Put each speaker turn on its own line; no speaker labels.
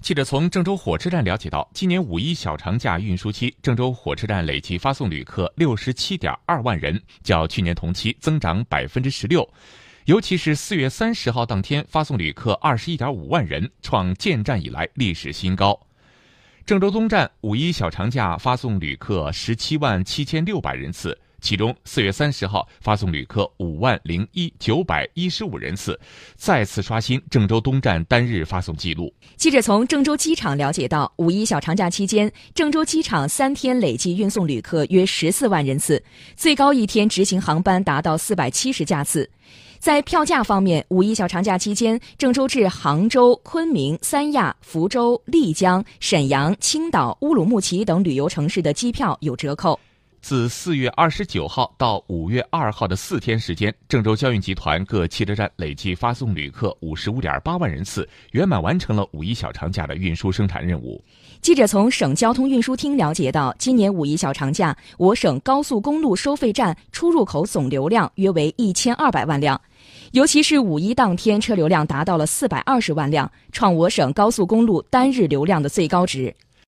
记者从郑州火车站了解到，今年五一小长假运输期，郑州火车站累计发送旅客六十七点二万人，较去年同期增长百分之十六。尤其是四月三十号当天，发送旅客二十一点五万人，创建站以来历史新高。郑州东站五一小长假发送旅客十七万七千六百人次。其中，四月三十号发送旅客五万零一九百一十五人次，再次刷新郑州东站单日发送记录。
记者从郑州机场了解到，五一小长假期间，郑州机场三天累计运送旅客约十四万人次，最高一天执行航班达到四百七十架次。在票价方面，五一小长假期间，郑州至杭州、昆明、三亚、福州、丽江、沈阳、青岛、乌鲁木齐等旅游城市的机票有折扣。
自四月二十九号到五月二号的四天时间，郑州交运集团各汽车站累计发送旅客五十五点八万人次，圆满完成了五一小长假的运输生产任务。
记者从省交通运输厅了解到，今年五一小长假，我省高速公路收费站出入口总流量约为一千二百万辆，尤其是五一当天车流量达到了四百二十万辆，创我省高速公路单日流量的最高值。